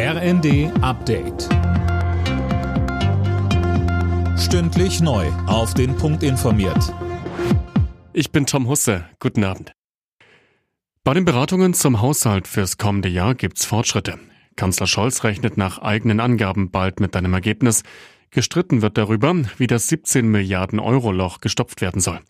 RND Update. Stündlich neu. Auf den Punkt informiert. Ich bin Tom Husse. Guten Abend. Bei den Beratungen zum Haushalt fürs kommende Jahr gibt's Fortschritte. Kanzler Scholz rechnet nach eigenen Angaben bald mit einem Ergebnis. Gestritten wird darüber, wie das 17 Milliarden Euro Loch gestopft werden soll.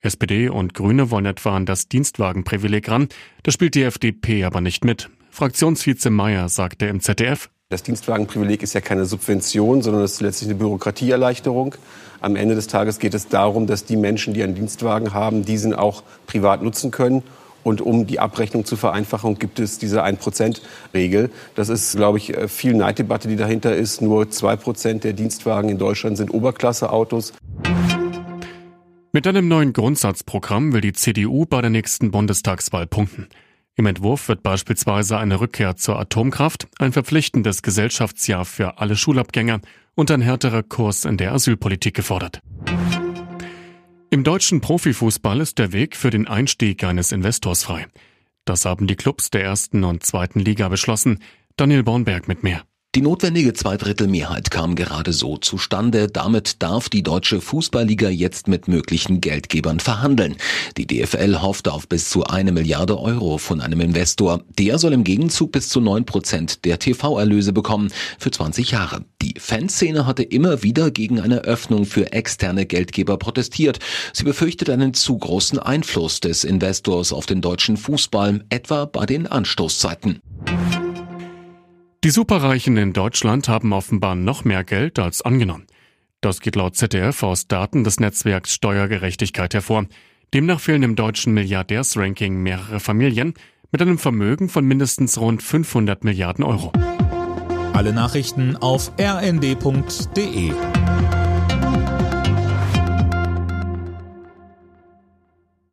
SPD und Grüne wollen etwa an das Dienstwagenprivileg ran. Da spielt die FDP aber nicht mit. Fraktionsvize Meyer sagte im ZDF, das Dienstwagenprivileg ist ja keine Subvention, sondern es ist letztlich eine Bürokratieerleichterung. Am Ende des Tages geht es darum, dass die Menschen, die einen Dienstwagen haben, diesen auch privat nutzen können. Und um die Abrechnung zu vereinfachen, gibt es diese 1%-Regel. Das ist, glaube ich, viel Neiddebatte, die dahinter ist. Nur 2% der Dienstwagen in Deutschland sind Oberklasseautos. Mit einem neuen Grundsatzprogramm will die CDU bei der nächsten Bundestagswahl punkten. Im Entwurf wird beispielsweise eine Rückkehr zur Atomkraft, ein verpflichtendes Gesellschaftsjahr für alle Schulabgänger und ein härterer Kurs in der Asylpolitik gefordert. Im deutschen Profifußball ist der Weg für den Einstieg eines Investors frei. Das haben die Clubs der ersten und zweiten Liga beschlossen. Daniel Bornberg mit mehr. Die notwendige Zweidrittelmehrheit kam gerade so zustande. Damit darf die deutsche Fußballliga jetzt mit möglichen Geldgebern verhandeln. Die DFL hofft auf bis zu eine Milliarde Euro von einem Investor. Der soll im Gegenzug bis zu neun Prozent der TV-Erlöse bekommen für 20 Jahre. Die Fanszene hatte immer wieder gegen eine Öffnung für externe Geldgeber protestiert. Sie befürchtet einen zu großen Einfluss des Investors auf den deutschen Fußball, etwa bei den Anstoßzeiten. Die Superreichen in Deutschland haben offenbar noch mehr Geld als angenommen. Das geht laut ZDF aus Daten des Netzwerks Steuergerechtigkeit hervor. Demnach fehlen im deutschen Milliardärsranking mehrere Familien mit einem Vermögen von mindestens rund 500 Milliarden Euro. Alle Nachrichten auf rnd.de